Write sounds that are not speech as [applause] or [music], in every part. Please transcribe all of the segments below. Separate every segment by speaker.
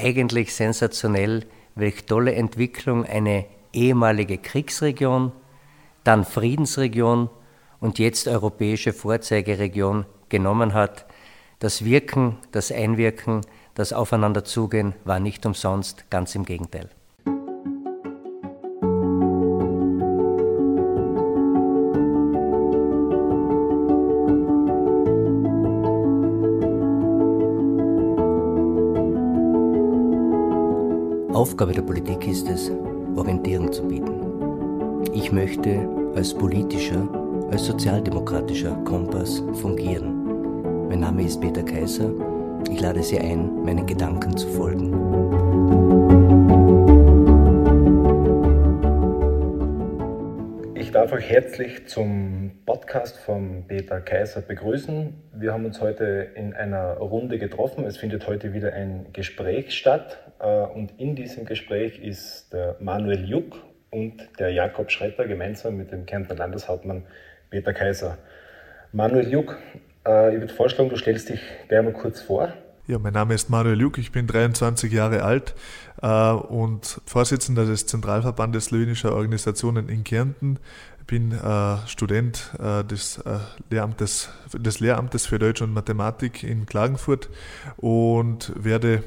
Speaker 1: eigentlich sensationell, welche tolle Entwicklung eine ehemalige Kriegsregion, dann Friedensregion und jetzt europäische Vorzeigeregion genommen hat. Das Wirken, das Einwirken, das Aufeinanderzugehen war nicht umsonst, ganz im Gegenteil. Aufgabe der Politik ist es, Orientierung zu bieten. Ich möchte als politischer, als sozialdemokratischer Kompass fungieren. Mein Name ist Peter Kaiser. Ich lade Sie ein, meinen Gedanken zu folgen.
Speaker 2: Ich darf euch herzlich zum Podcast von Peter Kaiser begrüßen. Wir haben uns heute in einer Runde getroffen. Es findet heute wieder ein Gespräch statt. Äh, und in diesem Gespräch ist der Manuel Juck und der Jakob Schretter gemeinsam mit dem Kärntner Landeshauptmann Peter Kaiser. Manuel Juck, äh, ich würde vorschlagen, du stellst dich gerne mal kurz vor.
Speaker 3: Ja, mein Name ist Manuel Juck, ich bin 23 Jahre alt äh, und Vorsitzender des Zentralverbandes Slowenischer Organisationen in Kärnten. Bin äh, Student äh, des, äh, Lehramtes, des Lehramtes für Deutsch und Mathematik in Klagenfurt und werde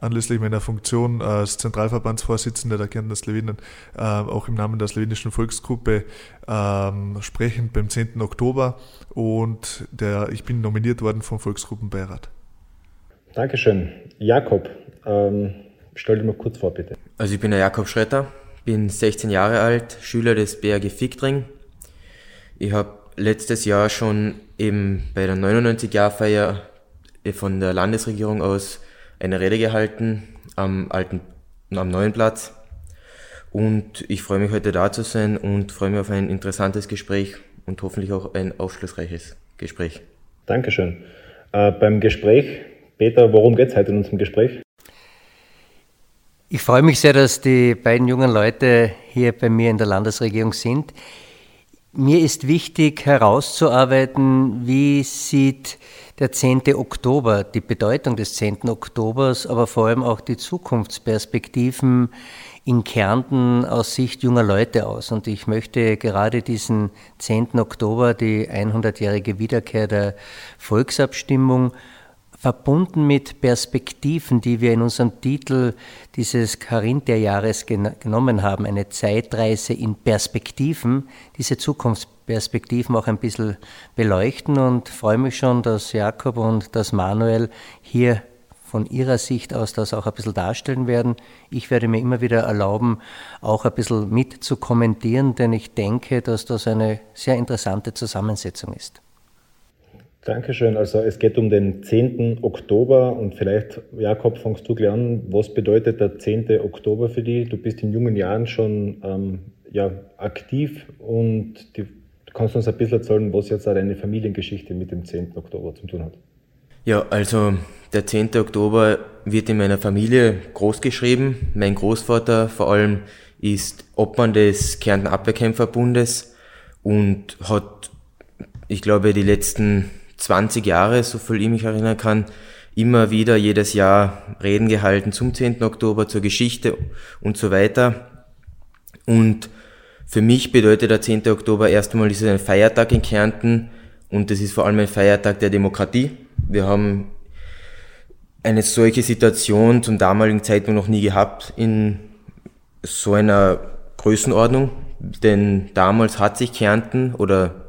Speaker 3: anlässlich meiner Funktion als Zentralverbandsvorsitzender der Kärntner Slowenen äh, auch im Namen der slowenischen Volksgruppe ähm, sprechen beim 10. Oktober und der, ich bin nominiert worden vom Volksgruppenbeirat.
Speaker 2: Dankeschön. Jakob, ähm, stell dir mal kurz vor, bitte.
Speaker 4: Also ich bin der Jakob Schretter, bin 16 Jahre alt, Schüler des BRG Fickdring. Ich habe letztes Jahr schon eben bei der 99-Jahr-Feier von der Landesregierung aus eine Rede gehalten am alten, am neuen Platz. Und ich freue mich heute da zu sein und freue mich auf ein interessantes Gespräch und hoffentlich auch ein aufschlussreiches Gespräch.
Speaker 2: Dankeschön. Äh, beim Gespräch, Peter, worum geht es heute in unserem Gespräch?
Speaker 1: Ich freue mich sehr, dass die beiden jungen Leute hier bei mir in der Landesregierung sind. Mir ist wichtig herauszuarbeiten, wie sieht der 10. Oktober, die Bedeutung des 10. Oktobers, aber vor allem auch die Zukunftsperspektiven in Kärnten aus Sicht junger Leute aus. Und ich möchte gerade diesen 10. Oktober, die 100-jährige Wiederkehr der Volksabstimmung, verbunden mit Perspektiven, die wir in unserem Titel dieses Carinther-Jahres genommen haben, eine Zeitreise in Perspektiven, diese Zukunftsperspektiven auch ein bisschen beleuchten und freue mich schon, dass Jakob und dass Manuel hier von ihrer Sicht aus das auch ein bisschen darstellen werden. Ich werde mir immer wieder erlauben, auch ein bisschen mit zu kommentieren, denn ich denke, dass das eine sehr interessante Zusammensetzung ist.
Speaker 2: Dankeschön. Also es geht um den 10. Oktober und vielleicht, Jakob, fangst du gleich an. Was bedeutet der 10. Oktober für dich? Du bist in jungen Jahren schon ähm, ja, aktiv und die, du kannst uns ein bisschen erzählen, was jetzt auch deine Familiengeschichte mit dem 10. Oktober zu tun hat.
Speaker 4: Ja, also der 10. Oktober wird in meiner Familie großgeschrieben. Mein Großvater vor allem ist Obmann des Kärnten Abwehrkämpferbundes und hat, ich glaube, die letzten 20 Jahre, so viel ich mich erinnern kann, immer wieder jedes Jahr Reden gehalten zum 10. Oktober, zur Geschichte und so weiter. Und für mich bedeutet der 10. Oktober erst einmal, ist es ein Feiertag in Kärnten und das ist vor allem ein Feiertag der Demokratie. Wir haben eine solche Situation zum damaligen Zeitpunkt noch nie gehabt in so einer Größenordnung, denn damals hat sich Kärnten oder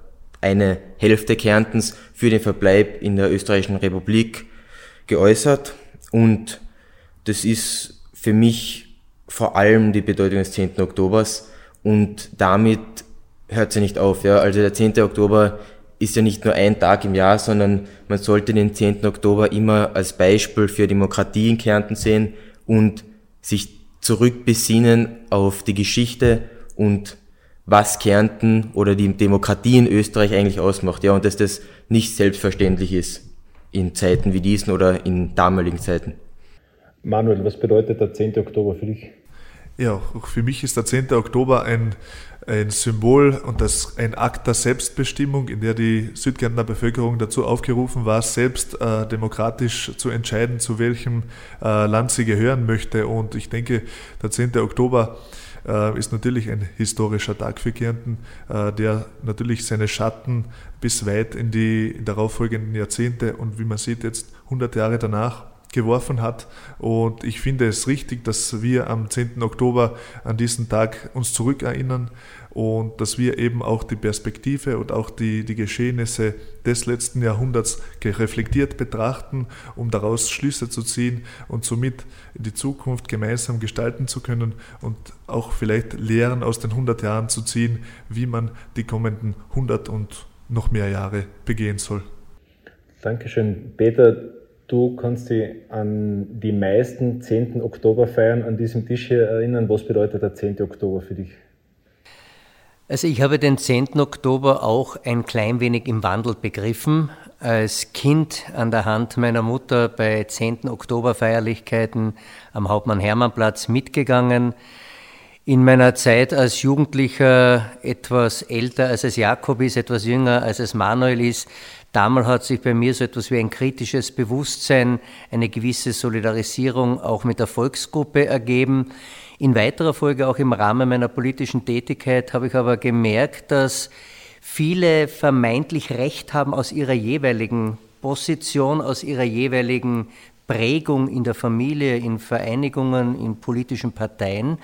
Speaker 4: eine Hälfte Kärntens für den Verbleib in der österreichischen Republik geäußert. Und das ist für mich vor allem die Bedeutung des 10. Oktobers. Und damit hört sie nicht auf. Ja. Also der 10. Oktober ist ja nicht nur ein Tag im Jahr, sondern man sollte den 10. Oktober immer als Beispiel für Demokratie in Kärnten sehen und sich zurückbesinnen auf die Geschichte und was Kärnten oder die Demokratie in Österreich eigentlich ausmacht, ja, und dass das nicht selbstverständlich ist in Zeiten wie diesen oder in damaligen Zeiten.
Speaker 2: Manuel, was bedeutet der 10. Oktober für dich?
Speaker 3: Ja, auch für mich ist der 10. Oktober ein, ein Symbol und das ein Akt der Selbstbestimmung, in der die Südkärntner Bevölkerung dazu aufgerufen war, selbst äh, demokratisch zu entscheiden, zu welchem äh, Land sie gehören möchte. Und ich denke, der 10. Oktober äh, ist natürlich ein historischer Tag für Kärnten, äh, der natürlich seine Schatten bis weit in die darauffolgenden Jahrzehnte und wie man sieht jetzt 100 Jahre danach geworfen hat. Und ich finde es richtig, dass wir am 10. Oktober an diesen Tag uns zurückerinnern und dass wir eben auch die Perspektive und auch die, die Geschehnisse des letzten Jahrhunderts reflektiert betrachten, um daraus Schlüsse zu ziehen und somit die Zukunft gemeinsam gestalten zu können und auch vielleicht Lehren aus den 100 Jahren zu ziehen, wie man die kommenden 100 und noch mehr Jahre begehen soll.
Speaker 2: Dankeschön. Peter, du kannst dich an die meisten 10. Oktoberfeiern an diesem Tisch hier erinnern. Was bedeutet der 10. Oktober für dich?
Speaker 1: Also ich habe den 10. Oktober auch ein klein wenig im Wandel begriffen. Als Kind an der Hand meiner Mutter bei 10. Oktoberfeierlichkeiten am Hauptmann-Hermann-Platz mitgegangen. In meiner Zeit als Jugendlicher etwas älter als es Jakob ist, etwas jünger als es Manuel ist, damals hat sich bei mir so etwas wie ein kritisches Bewusstsein, eine gewisse Solidarisierung auch mit der Volksgruppe ergeben. In weiterer Folge auch im Rahmen meiner politischen Tätigkeit habe ich aber gemerkt, dass viele vermeintlich Recht haben aus ihrer jeweiligen Position, aus ihrer jeweiligen Prägung in der Familie, in Vereinigungen, in politischen Parteien.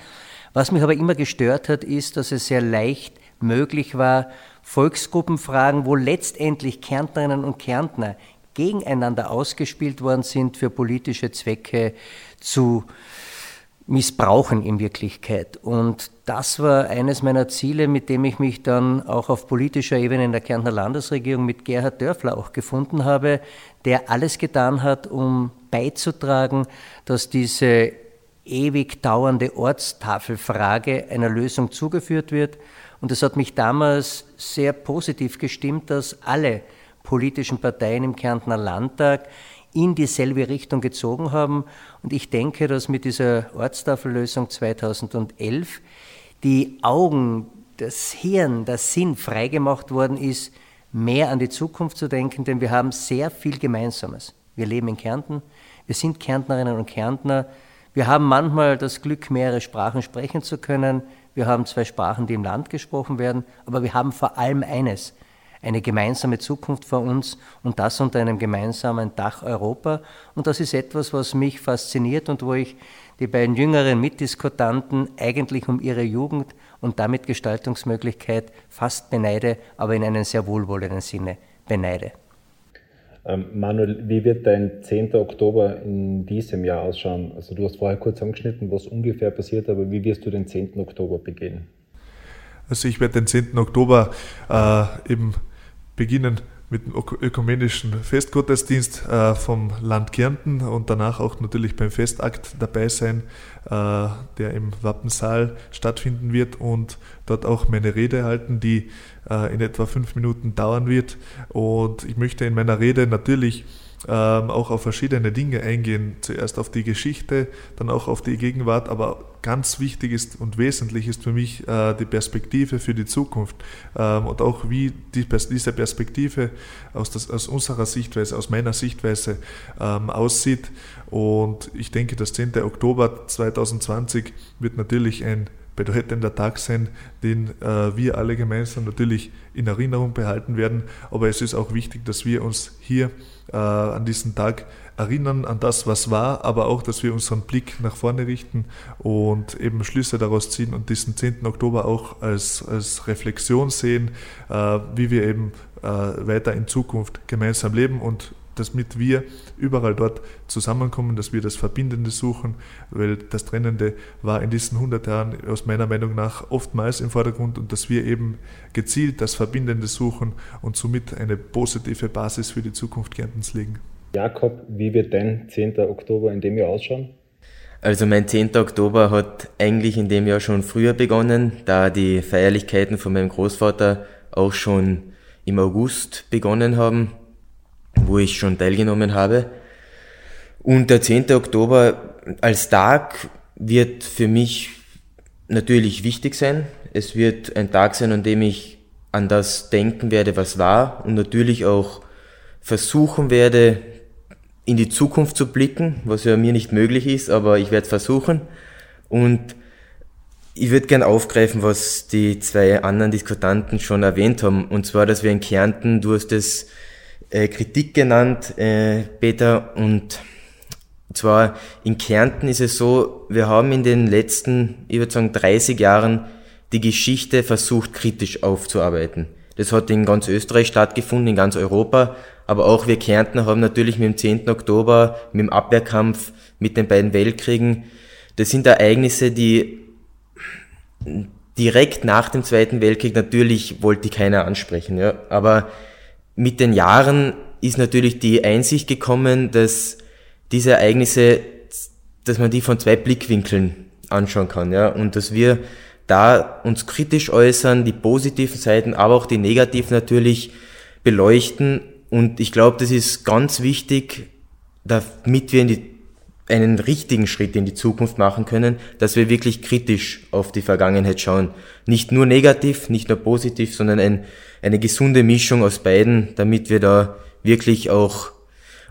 Speaker 1: Was mich aber immer gestört hat, ist, dass es sehr leicht möglich war, Volksgruppenfragen, wo letztendlich Kärntnerinnen und Kärntner gegeneinander ausgespielt worden sind, für politische Zwecke zu missbrauchen in Wirklichkeit. Und das war eines meiner Ziele, mit dem ich mich dann auch auf politischer Ebene in der Kärntner Landesregierung mit Gerhard Dörfler auch gefunden habe, der alles getan hat, um beizutragen, dass diese ewig dauernde Ortstafelfrage einer Lösung zugeführt wird. Und es hat mich damals sehr positiv gestimmt, dass alle politischen Parteien im Kärntner Landtag in dieselbe Richtung gezogen haben. Und ich denke, dass mit dieser Ortstafellösung 2011 die Augen, das Hirn, der Sinn freigemacht worden ist, mehr an die Zukunft zu denken, denn wir haben sehr viel Gemeinsames. Wir leben in Kärnten, wir sind Kärntnerinnen und Kärntner, wir haben manchmal das Glück, mehrere Sprachen sprechen zu können, wir haben zwei Sprachen, die im Land gesprochen werden, aber wir haben vor allem eines, eine gemeinsame Zukunft vor uns und das unter einem gemeinsamen Dach Europa. Und das ist etwas, was mich fasziniert und wo ich die beiden jüngeren Mitdiskutanten eigentlich um ihre Jugend und damit Gestaltungsmöglichkeit fast beneide, aber in einem sehr wohlwollenden Sinne beneide.
Speaker 2: Ähm, Manuel, wie wird dein 10. Oktober in diesem Jahr ausschauen? Also du hast vorher kurz angeschnitten, was ungefähr passiert, aber wie wirst du den 10. Oktober begehen?
Speaker 3: Also ich werde den 10. Oktober äh, eben beginnen mit dem ökumenischen Festgottesdienst äh, vom Land Kärnten und danach auch natürlich beim Festakt dabei sein, äh, der im Wappensaal stattfinden wird und dort auch meine Rede halten, die äh, in etwa fünf Minuten dauern wird. Und ich möchte in meiner Rede natürlich ähm, auch auf verschiedene Dinge eingehen. Zuerst auf die Geschichte, dann auch auf die Gegenwart, aber ganz wichtig ist und wesentlich ist für mich äh, die Perspektive für die Zukunft ähm, und auch wie die, diese Perspektive aus, das, aus, unserer Sichtweise, aus meiner Sichtweise ähm, aussieht. Und ich denke, das 10. Oktober 2020 wird natürlich ein bedeutender Tag sein, den äh, wir alle gemeinsam natürlich in Erinnerung behalten werden. Aber es ist auch wichtig, dass wir uns hier äh, an diesen Tag erinnern, an das, was war, aber auch, dass wir unseren Blick nach vorne richten und eben Schlüsse daraus ziehen und diesen 10. Oktober auch als, als Reflexion sehen, äh, wie wir eben äh, weiter in Zukunft gemeinsam leben und damit wir überall dort zusammenkommen, dass wir das Verbindende suchen, weil das Trennende war in diesen 100 Jahren aus meiner Meinung nach oftmals im Vordergrund und dass wir eben gezielt das Verbindende suchen und somit eine positive Basis für die Zukunft Kärntens legen.
Speaker 2: Jakob, wie wird dein 10. Oktober in dem Jahr ausschauen?
Speaker 4: Also mein 10. Oktober hat eigentlich in dem Jahr schon früher begonnen, da die Feierlichkeiten von meinem Großvater auch schon im August begonnen haben wo ich schon teilgenommen habe. Und der 10. Oktober als Tag wird für mich natürlich wichtig sein. Es wird ein Tag sein, an dem ich an das denken werde, was war und natürlich auch versuchen werde, in die Zukunft zu blicken, was ja mir nicht möglich ist, aber ich werde versuchen. Und ich würde gern aufgreifen, was die zwei anderen Diskutanten schon erwähnt haben, und zwar, dass wir in Kärnten, du hast es äh, Kritik genannt, äh, Peter, und zwar in Kärnten ist es so, wir haben in den letzten, ich würde sagen, 30 Jahren die Geschichte versucht kritisch aufzuarbeiten. Das hat in ganz Österreich stattgefunden, in ganz Europa, aber auch wir Kärnten haben natürlich mit dem 10. Oktober, mit dem Abwehrkampf, mit den beiden Weltkriegen, das sind Ereignisse, die direkt nach dem Zweiten Weltkrieg natürlich wollte keiner ansprechen, ja, aber mit den Jahren ist natürlich die Einsicht gekommen, dass diese Ereignisse, dass man die von zwei Blickwinkeln anschauen kann, ja, und dass wir da uns kritisch äußern, die positiven Seiten, aber auch die negativen natürlich beleuchten. Und ich glaube, das ist ganz wichtig, damit wir die, einen richtigen Schritt in die Zukunft machen können, dass wir wirklich kritisch auf die Vergangenheit schauen. Nicht nur negativ, nicht nur positiv, sondern ein, eine gesunde Mischung aus beiden, damit wir da wirklich auch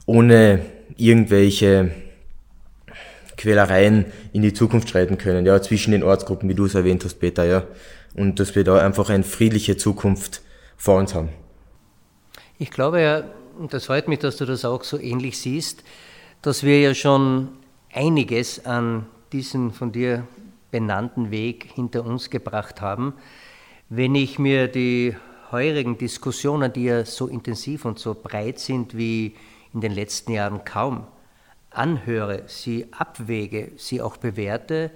Speaker 4: ohne irgendwelche Quälereien in die Zukunft schreiten können, ja, zwischen den Ortsgruppen, wie du es erwähnt hast, Peter, ja. Und dass wir da einfach eine friedliche Zukunft vor uns haben.
Speaker 1: Ich glaube ja, und das freut mich, dass du das auch so ähnlich siehst, dass wir ja schon einiges an diesen von dir benannten Weg hinter uns gebracht haben. Wenn ich mir die heurigen Diskussionen, die ja so intensiv und so breit sind wie in den letzten Jahren kaum, anhöre, sie abwäge, sie auch bewerte,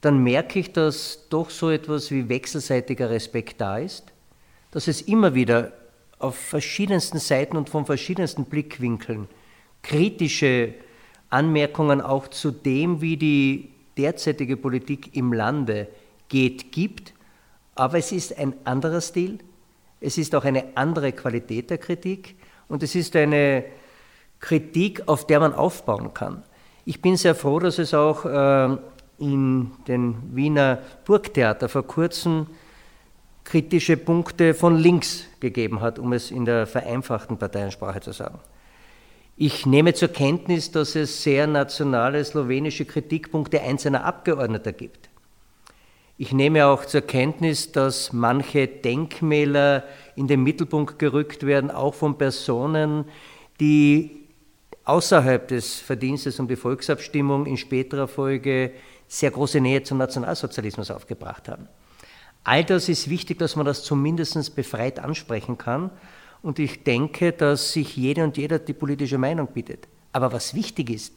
Speaker 1: dann merke ich, dass doch so etwas wie wechselseitiger Respekt da ist, dass es immer wieder auf verschiedensten Seiten und von verschiedensten Blickwinkeln kritische Anmerkungen auch zu dem, wie die derzeitige Politik im Lande geht, gibt. Aber es ist ein anderer Stil, es ist auch eine andere Qualität der Kritik und es ist eine Kritik, auf der man aufbauen kann. Ich bin sehr froh, dass es auch äh, in den Wiener Burgtheater vor kurzem kritische Punkte von links gegeben hat, um es in der vereinfachten Parteiensprache zu sagen. Ich nehme zur Kenntnis, dass es sehr nationale slowenische Kritikpunkte einzelner Abgeordneter gibt. Ich nehme auch zur Kenntnis, dass manche Denkmäler in den Mittelpunkt gerückt werden, auch von Personen, die außerhalb des Verdienstes um die Volksabstimmung in späterer Folge sehr große Nähe zum Nationalsozialismus aufgebracht haben. All das ist wichtig, dass man das zumindest befreit ansprechen kann. Und ich denke, dass sich jeder und jeder die politische Meinung bietet. Aber was wichtig ist,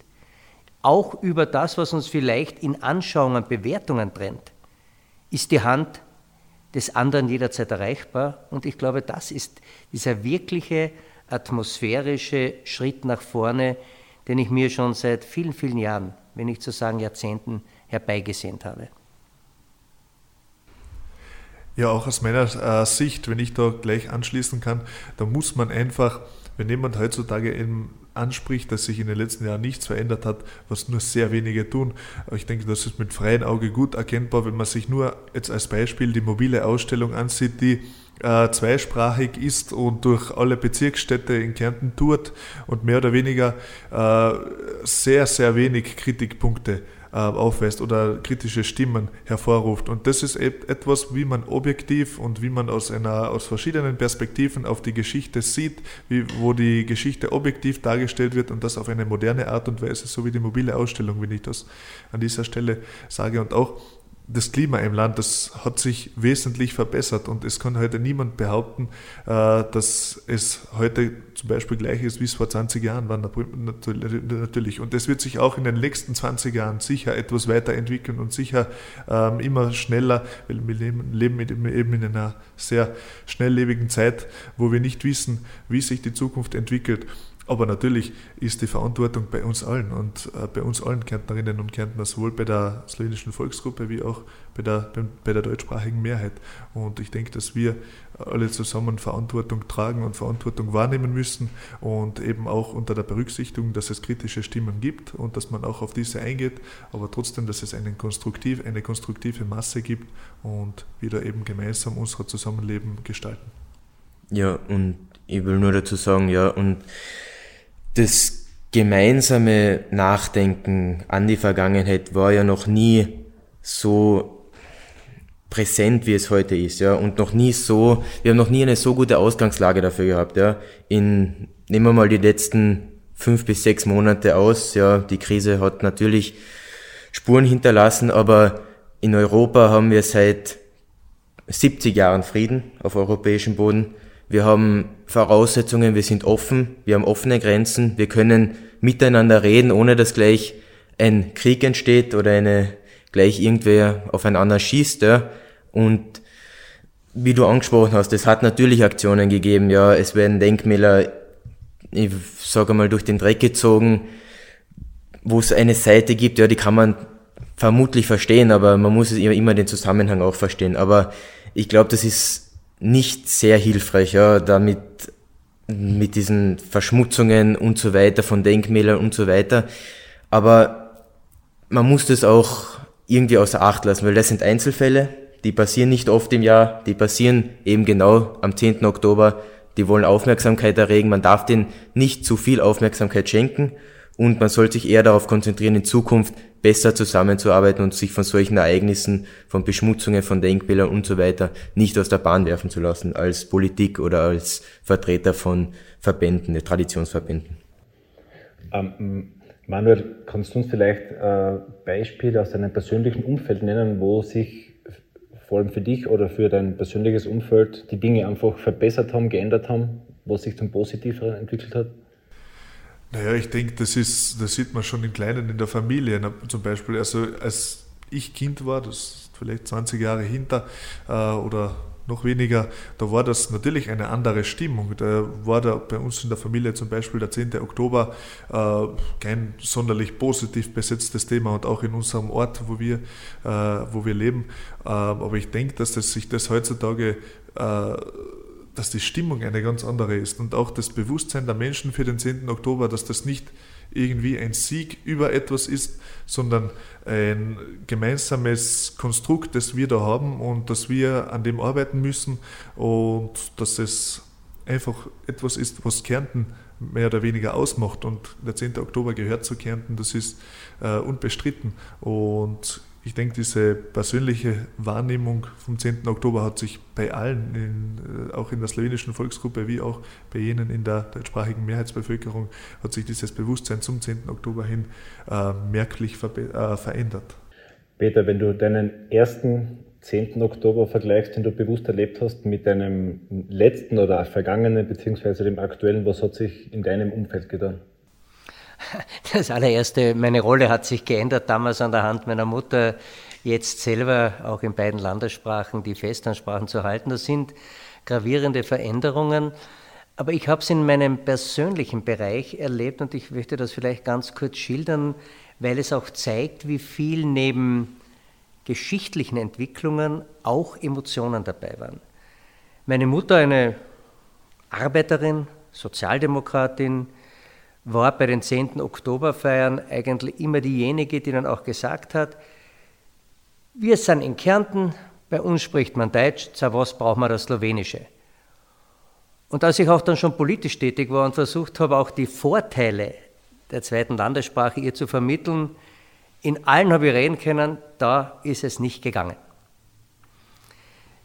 Speaker 1: auch über das, was uns vielleicht in Anschauungen, Bewertungen trennt, ist die Hand des anderen jederzeit erreichbar. Und ich glaube, das ist dieser wirkliche atmosphärische Schritt nach vorne, den ich mir schon seit vielen, vielen Jahren, wenn nicht zu sagen Jahrzehnten, herbeigesehnt habe.
Speaker 3: Ja, auch aus meiner äh, Sicht, wenn ich da gleich anschließen kann, da muss man einfach, wenn jemand heutzutage eben anspricht, dass sich in den letzten Jahren nichts verändert hat, was nur sehr wenige tun. Aber ich denke, das ist mit freiem Auge gut erkennbar, wenn man sich nur jetzt als Beispiel die mobile Ausstellung ansieht, die äh, zweisprachig ist und durch alle Bezirksstädte in Kärnten tourt und mehr oder weniger äh, sehr, sehr wenig Kritikpunkte äh, aufweist oder kritische Stimmen hervorruft. Und das ist etwas, wie man objektiv und wie man aus, einer, aus verschiedenen Perspektiven auf die Geschichte sieht, wie, wo die Geschichte objektiv dargestellt wird und das auf eine moderne Art und Weise, so wie die mobile Ausstellung, wenn ich das an dieser Stelle sage. Und auch das Klima im Land, das hat sich wesentlich verbessert und es kann heute niemand behaupten, äh, dass es heute zum Beispiel gleich ist, wie es vor 20 Jahren war, natürlich. Und das wird sich auch in den nächsten 20 Jahren sicher etwas weiterentwickeln und sicher ähm, immer schneller, weil wir leben eben in einer sehr schnelllebigen Zeit, wo wir nicht wissen, wie sich die Zukunft entwickelt. Aber natürlich ist die Verantwortung bei uns allen und äh, bei uns allen Kärntnerinnen und Kärntner, sowohl bei der slowenischen Volksgruppe wie auch bei der, bei der deutschsprachigen Mehrheit. Und ich denke, dass wir alle zusammen Verantwortung tragen und Verantwortung wahrnehmen müssen und eben auch unter der Berücksichtigung, dass es kritische Stimmen gibt und dass man auch auf diese eingeht, aber trotzdem, dass es einen konstruktiv, eine konstruktive Masse gibt und wir da eben gemeinsam unser Zusammenleben gestalten.
Speaker 4: Ja, und ich will nur dazu sagen, ja, und das gemeinsame Nachdenken an die Vergangenheit war ja noch nie so präsent, wie es heute ist, ja, und noch nie so, wir haben noch nie eine so gute Ausgangslage dafür gehabt, ja. In, nehmen wir mal die letzten fünf bis sechs Monate aus, ja, die Krise hat natürlich Spuren hinterlassen, aber in Europa haben wir seit 70 Jahren Frieden auf europäischem Boden. Wir haben Voraussetzungen, wir sind offen, wir haben offene Grenzen, wir können miteinander reden, ohne dass gleich ein Krieg entsteht oder eine gleich irgendwer auf einen anderen schießt. Ja. Und wie du angesprochen hast, es hat natürlich Aktionen gegeben. Ja, es werden Denkmäler, ich sage mal, durch den Dreck gezogen, wo es eine Seite gibt, ja, die kann man vermutlich verstehen, aber man muss immer den Zusammenhang auch verstehen. Aber ich glaube, das ist nicht sehr hilfreich, ja, damit mit diesen Verschmutzungen und so weiter von Denkmälern und so weiter. Aber man muss das auch irgendwie außer Acht lassen, weil das sind Einzelfälle, die passieren nicht oft im Jahr, die passieren eben genau am 10. Oktober, die wollen Aufmerksamkeit erregen, man darf denen nicht zu viel Aufmerksamkeit schenken und man soll sich eher darauf konzentrieren, in Zukunft besser zusammenzuarbeiten und sich von solchen Ereignissen, von Beschmutzungen, von Denkbildern und so weiter nicht aus der Bahn werfen zu lassen, als Politik oder als Vertreter von Verbänden, Traditionsverbänden.
Speaker 2: Ähm, Manuel, kannst du uns vielleicht äh, Beispiele aus deinem persönlichen Umfeld nennen, wo sich vor allem für dich oder für dein persönliches Umfeld die Dinge einfach verbessert haben, geändert haben, wo sich zum Positiveren entwickelt hat?
Speaker 3: Naja, ich denke, das ist, das sieht man schon im Kleinen in der Familie. Zum Beispiel, also als ich Kind war, das ist vielleicht 20 Jahre hinter äh, oder noch weniger, da war das natürlich eine andere Stimmung. Da war da bei uns in der Familie zum Beispiel der 10. Oktober äh, kein sonderlich positiv besetztes Thema und auch in unserem Ort, wo wir, äh, wo wir leben. Äh, aber ich denke, dass das, sich das heutzutage äh, dass die Stimmung eine ganz andere ist und auch das Bewusstsein der Menschen für den 10. Oktober, dass das nicht irgendwie ein Sieg über etwas ist, sondern ein gemeinsames Konstrukt, das wir da haben und dass wir an dem arbeiten müssen und dass es einfach etwas ist, was Kärnten mehr oder weniger ausmacht. Und der 10. Oktober gehört zu Kärnten, das ist äh, unbestritten. Und ich denke, diese persönliche Wahrnehmung vom 10. Oktober hat sich bei allen, in, äh, auch in der slowenischen Volksgruppe wie auch bei jenen in der deutschsprachigen Mehrheitsbevölkerung, hat sich dieses Bewusstsein zum 10. Oktober hin äh, merklich ver äh, verändert.
Speaker 2: Peter, wenn du deinen ersten 10. Oktober vergleichst, den du bewusst erlebt hast, mit deinem letzten oder vergangenen beziehungsweise dem aktuellen, was hat sich in deinem Umfeld getan? [laughs]
Speaker 1: Das allererste, meine Rolle hat sich geändert, damals an der Hand meiner Mutter, jetzt selber auch in beiden Landessprachen die Festansprachen zu halten. Das sind gravierende Veränderungen. Aber ich habe es in meinem persönlichen Bereich erlebt und ich möchte das vielleicht ganz kurz schildern, weil es auch zeigt, wie viel neben geschichtlichen Entwicklungen auch Emotionen dabei waren. Meine Mutter, eine Arbeiterin, Sozialdemokratin, war bei den 10. Oktoberfeiern eigentlich immer diejenige, die dann auch gesagt hat, wir sind in Kärnten, bei uns spricht man Deutsch, za was braucht man das Slowenische? Und als ich auch dann schon politisch tätig war und versucht habe, auch die Vorteile der zweiten Landessprache ihr zu vermitteln, in allen habe ich reden können, da ist es nicht gegangen.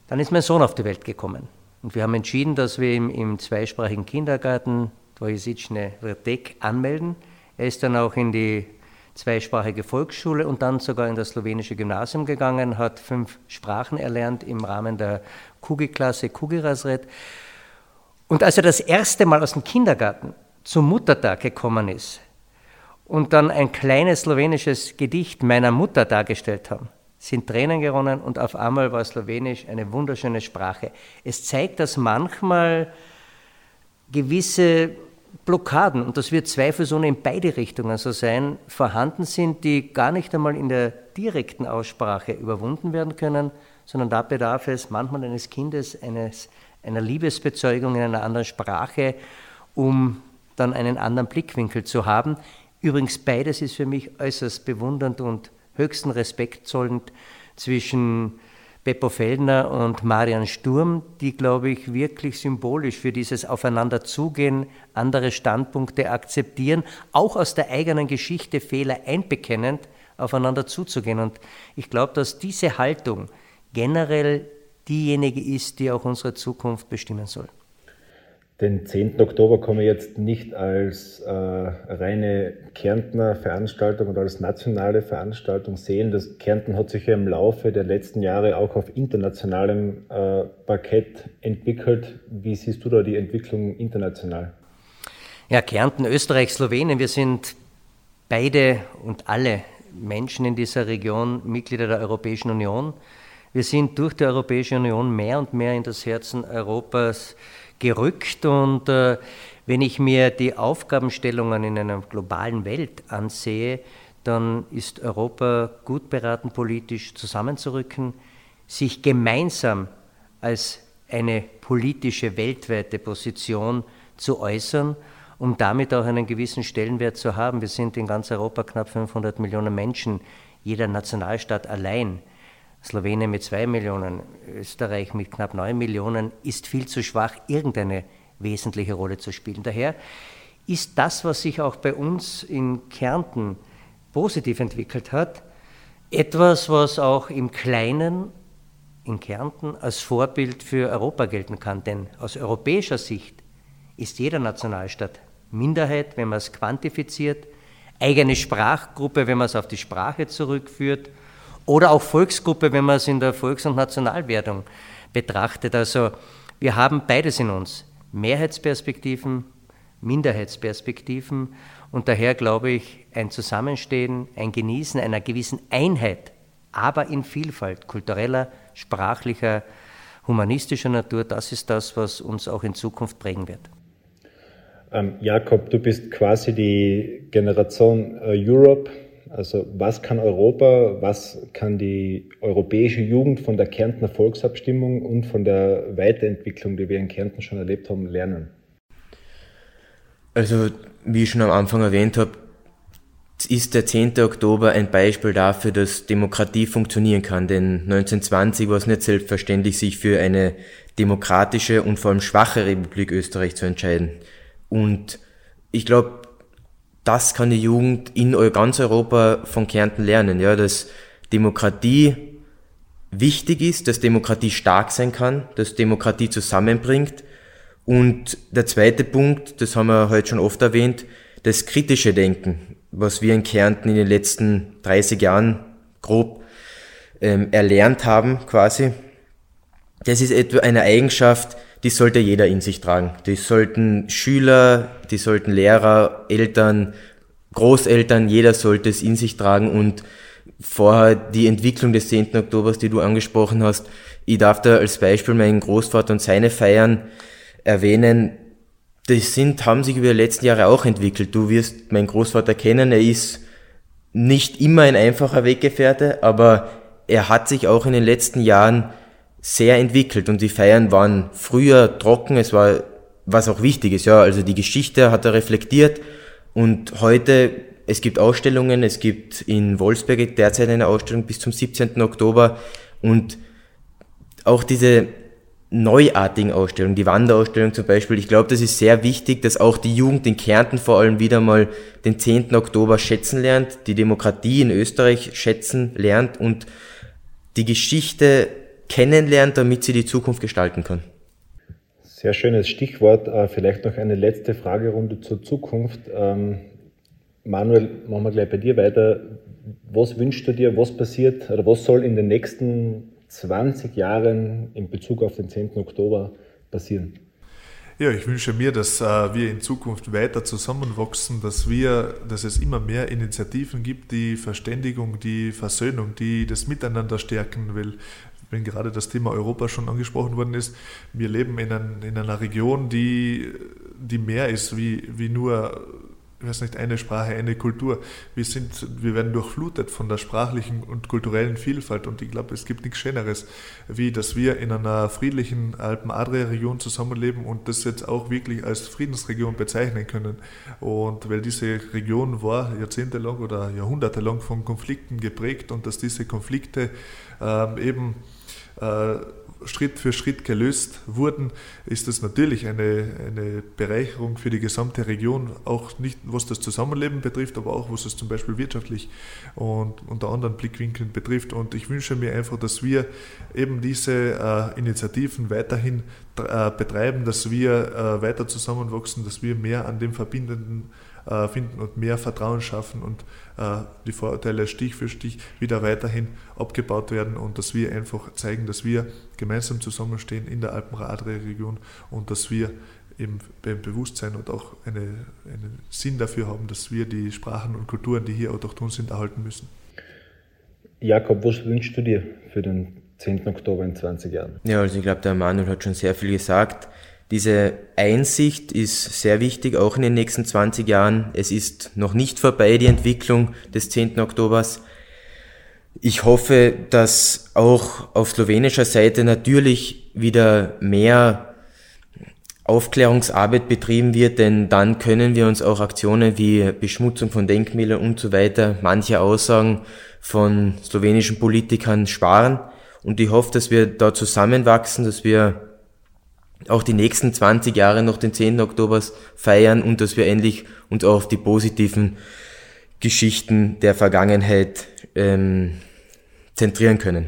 Speaker 1: Dann ist mein Sohn auf die Welt gekommen und wir haben entschieden, dass wir ihn im zweisprachigen Kindergarten Dvojezicne Vrtek anmelden. Er ist dann auch in die zweisprachige Volksschule und dann sogar in das slowenische Gymnasium gegangen, hat fünf Sprachen erlernt im Rahmen der Kugi-Klasse Kugi-Rasret. Und als er das erste Mal aus dem Kindergarten zum Muttertag gekommen ist und dann ein kleines slowenisches Gedicht meiner Mutter dargestellt haben, sind Tränen geronnen und auf einmal war Slowenisch eine wunderschöne Sprache. Es zeigt, dass manchmal gewisse Blockaden, und das wird zweifelsohne in beide Richtungen so sein, vorhanden sind, die gar nicht einmal in der direkten Aussprache überwunden werden können, sondern da bedarf es manchmal eines Kindes, eines, einer Liebesbezeugung in einer anderen Sprache, um dann einen anderen Blickwinkel zu haben. Übrigens, beides ist für mich äußerst bewundernd und höchsten Respekt zollend zwischen Beppo Feldner und Marian Sturm, die, glaube ich, wirklich symbolisch für dieses Aufeinanderzugehen, andere Standpunkte akzeptieren, auch aus der eigenen Geschichte Fehler einbekennend aufeinander zuzugehen. Und ich glaube, dass diese Haltung generell diejenige ist, die auch unsere Zukunft bestimmen soll.
Speaker 2: Den 10. Oktober kann man jetzt nicht als äh, reine Kärntner Veranstaltung oder als nationale Veranstaltung sehen. Das Kärnten hat sich ja im Laufe der letzten Jahre auch auf internationalem äh, Parkett entwickelt. Wie siehst du da die Entwicklung international?
Speaker 1: Ja, Kärnten, Österreich, Slowenien, wir sind beide und alle Menschen in dieser Region Mitglieder der Europäischen Union. Wir sind durch die Europäische Union mehr und mehr in das Herzen Europas gerückt und äh, wenn ich mir die Aufgabenstellungen in einer globalen Welt ansehe, dann ist Europa gut beraten, politisch zusammenzurücken, sich gemeinsam als eine politische weltweite Position zu äußern, um damit auch einen gewissen Stellenwert zu haben. Wir sind in ganz Europa knapp 500 Millionen Menschen, jeder Nationalstaat allein Slowenien mit zwei Millionen, Österreich mit knapp neun Millionen, ist viel zu schwach, irgendeine wesentliche Rolle zu spielen. Daher ist das, was sich auch bei uns in Kärnten positiv entwickelt hat, etwas, was auch im Kleinen in Kärnten als Vorbild für Europa gelten kann. Denn aus europäischer Sicht ist jeder Nationalstaat Minderheit, wenn man es quantifiziert, eigene Sprachgruppe, wenn man es auf die Sprache zurückführt oder auch Volksgruppe, wenn man es in der Volks- und Nationalwertung betrachtet. Also wir haben beides in uns, Mehrheitsperspektiven, Minderheitsperspektiven und daher glaube ich, ein Zusammenstehen, ein Genießen einer gewissen Einheit, aber in Vielfalt kultureller, sprachlicher, humanistischer Natur, das ist das, was uns auch in Zukunft prägen wird.
Speaker 2: Ähm, Jakob, du bist quasi die Generation äh, Europe also was kann Europa, was kann die europäische Jugend von der Kärntner Volksabstimmung und von der Weiterentwicklung, die wir in Kärnten schon erlebt haben, lernen?
Speaker 4: Also, wie ich schon am Anfang erwähnt habe, ist der 10. Oktober ein Beispiel dafür, dass Demokratie funktionieren kann. Denn 1920 war es nicht selbstverständlich, sich für eine demokratische und vor allem schwache Republik Österreich zu entscheiden. Und ich glaube, das kann die Jugend in ganz Europa von Kärnten lernen, ja, dass Demokratie wichtig ist, dass Demokratie stark sein kann, dass Demokratie zusammenbringt. Und der zweite Punkt, das haben wir heute schon oft erwähnt, das kritische Denken, was wir in Kärnten in den letzten 30 Jahren grob ähm, erlernt haben, quasi. Das ist etwa eine Eigenschaft, die sollte jeder in sich tragen. Die sollten Schüler, die sollten Lehrer, Eltern, Großeltern, jeder sollte es in sich tragen und vorher die Entwicklung des 10. Oktobers, die du angesprochen hast, ich darf da als Beispiel meinen Großvater und seine Feiern erwähnen. Die sind, haben sich über die letzten Jahre auch entwickelt. Du wirst meinen Großvater kennen, er ist nicht immer ein einfacher Weggefährte, aber er hat sich auch in den letzten Jahren sehr entwickelt und die Feiern waren früher trocken, es war, was auch wichtig ist, ja, also die Geschichte hat er reflektiert und heute, es gibt Ausstellungen, es gibt in Wolfsberg derzeit eine Ausstellung bis zum 17. Oktober und auch diese neuartigen Ausstellungen, die Wanderausstellung zum Beispiel, ich glaube, das ist sehr wichtig, dass auch die Jugend in Kärnten vor allem wieder mal den 10. Oktober schätzen lernt, die Demokratie in Österreich schätzen lernt und die Geschichte kennenlernt, damit sie die Zukunft gestalten kann.
Speaker 2: Sehr schönes Stichwort. Äh, vielleicht noch eine letzte Fragerunde zur Zukunft. Ähm, Manuel, machen wir gleich bei dir weiter. Was wünschst du dir, was passiert oder was soll in den nächsten 20 Jahren in Bezug auf den 10. Oktober passieren?
Speaker 3: Ja, ich wünsche mir, dass äh, wir in Zukunft weiter zusammenwachsen, dass wir, dass es immer mehr Initiativen gibt, die Verständigung, die Versöhnung, die das Miteinander stärken will. Wenn gerade das Thema Europa schon angesprochen worden ist, wir leben in, ein, in einer Region, die, die mehr ist wie, wie nur ich weiß nicht, eine Sprache, eine Kultur. Wir, sind, wir werden durchflutet von der sprachlichen und kulturellen Vielfalt und ich glaube, es gibt nichts Schöneres, wie dass wir in einer friedlichen Alpen-Adria-Region zusammenleben und das jetzt auch wirklich als Friedensregion bezeichnen können. Und weil diese Region war jahrzehntelang oder jahrhundertelang von Konflikten geprägt und dass diese Konflikte ähm, eben Schritt für Schritt gelöst wurden, ist das natürlich eine, eine Bereicherung für die gesamte Region, auch nicht was das Zusammenleben betrifft, aber auch was es zum Beispiel wirtschaftlich und unter anderen Blickwinkeln betrifft. Und ich wünsche mir einfach, dass wir eben diese äh, Initiativen weiterhin äh, betreiben, dass wir äh, weiter zusammenwachsen, dass wir mehr an dem verbindenden äh, finden und mehr Vertrauen schaffen und äh, die Vorurteile Stich für Stich wieder weiterhin abgebaut werden und dass wir einfach zeigen, dass wir gemeinsam zusammenstehen in der Alpenradre-Region und dass wir eben beim Bewusstsein und auch eine, einen Sinn dafür haben, dass wir die Sprachen und Kulturen, die hier autochton sind, erhalten müssen.
Speaker 2: Jakob, was wünschst du dir für den 10. Oktober in 20 Jahren?
Speaker 4: Ja, also ich glaube, der Manuel hat schon sehr viel gesagt. Diese Einsicht ist sehr wichtig, auch in den nächsten 20 Jahren. Es ist noch nicht vorbei, die Entwicklung des 10. Oktobers. Ich hoffe, dass auch auf slowenischer Seite natürlich wieder mehr Aufklärungsarbeit betrieben wird, denn dann können wir uns auch Aktionen wie Beschmutzung von Denkmälern und so weiter, manche Aussagen von slowenischen Politikern sparen. Und ich hoffe, dass wir da zusammenwachsen, dass wir auch die nächsten 20 Jahre noch den 10. Oktober feiern und dass wir endlich uns auch auf die positiven Geschichten der Vergangenheit ähm, zentrieren können.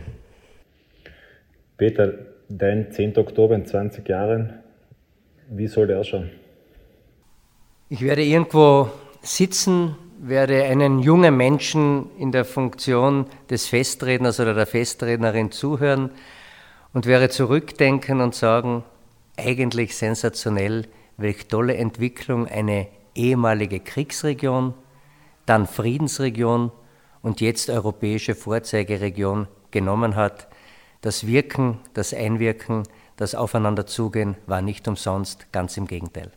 Speaker 2: Peter, dein 10. Oktober in 20 Jahren, wie soll der ausschauen?
Speaker 1: Ich werde irgendwo sitzen, werde einen jungen Menschen in der Funktion des Festredners oder der Festrednerin zuhören und werde zurückdenken und sagen, eigentlich sensationell, welche tolle Entwicklung eine ehemalige Kriegsregion, dann Friedensregion und jetzt europäische Vorzeigeregion genommen hat. Das Wirken, das Einwirken, das Aufeinanderzugehen war nicht umsonst, ganz im Gegenteil.